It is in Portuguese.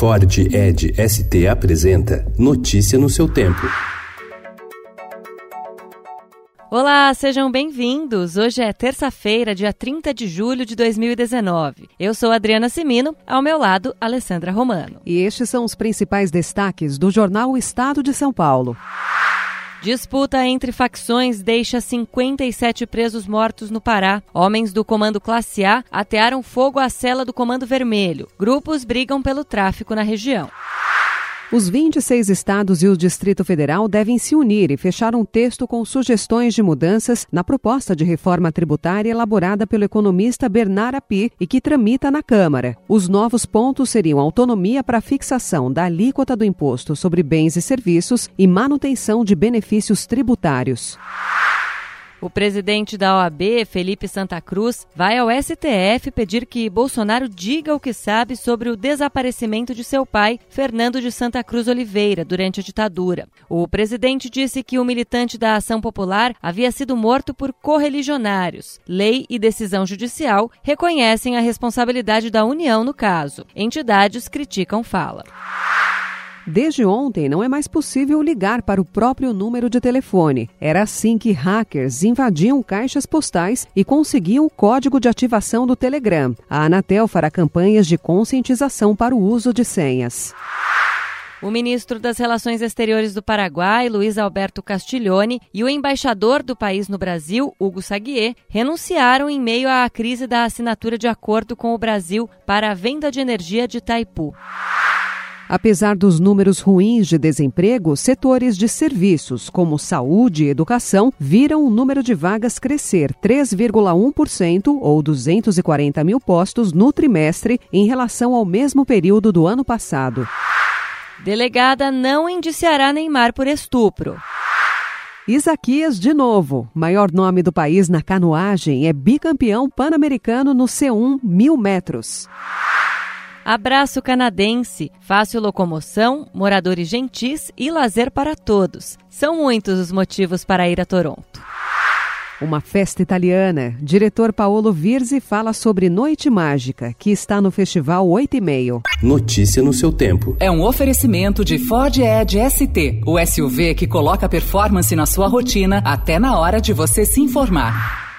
Ford Ed ST apresenta Notícia no seu tempo. Olá, sejam bem-vindos. Hoje é terça-feira, dia 30 de julho de 2019. Eu sou Adriana Simino, ao meu lado, Alessandra Romano. E estes são os principais destaques do jornal Estado de São Paulo. Disputa entre facções deixa 57 presos mortos no Pará. Homens do Comando Classe A atearam fogo à cela do Comando Vermelho. Grupos brigam pelo tráfico na região. Os 26 estados e o Distrito Federal devem se unir e fechar um texto com sugestões de mudanças na proposta de reforma tributária elaborada pelo economista Bernard Api e que tramita na Câmara. Os novos pontos seriam autonomia para fixação da alíquota do imposto sobre bens e serviços e manutenção de benefícios tributários. O presidente da OAB, Felipe Santa Cruz, vai ao STF pedir que Bolsonaro diga o que sabe sobre o desaparecimento de seu pai, Fernando de Santa Cruz Oliveira, durante a ditadura. O presidente disse que o militante da Ação Popular havia sido morto por correligionários. Lei e decisão judicial reconhecem a responsabilidade da União no caso. Entidades criticam fala. Desde ontem, não é mais possível ligar para o próprio número de telefone. Era assim que hackers invadiam caixas postais e conseguiam o código de ativação do Telegram. A Anatel fará campanhas de conscientização para o uso de senhas. O ministro das Relações Exteriores do Paraguai, Luiz Alberto Castiglione, e o embaixador do país no Brasil, Hugo Saguier, renunciaram em meio à crise da assinatura de acordo com o Brasil para a venda de energia de Itaipu. Apesar dos números ruins de desemprego, setores de serviços, como saúde e educação, viram o número de vagas crescer 3,1% ou 240 mil postos no trimestre em relação ao mesmo período do ano passado. Delegada não indiciará Neymar por estupro. Isaquias de novo, maior nome do país na canoagem, é bicampeão pan-americano no C1 mil metros. Abraço canadense, fácil locomoção, moradores gentis e lazer para todos. São muitos os motivos para ir a Toronto. Uma festa italiana. Diretor Paolo Virzi fala sobre Noite Mágica, que está no Festival 8 e meio. Notícia no seu tempo. É um oferecimento de Ford Edge ST, o SUV que coloca performance na sua rotina até na hora de você se informar.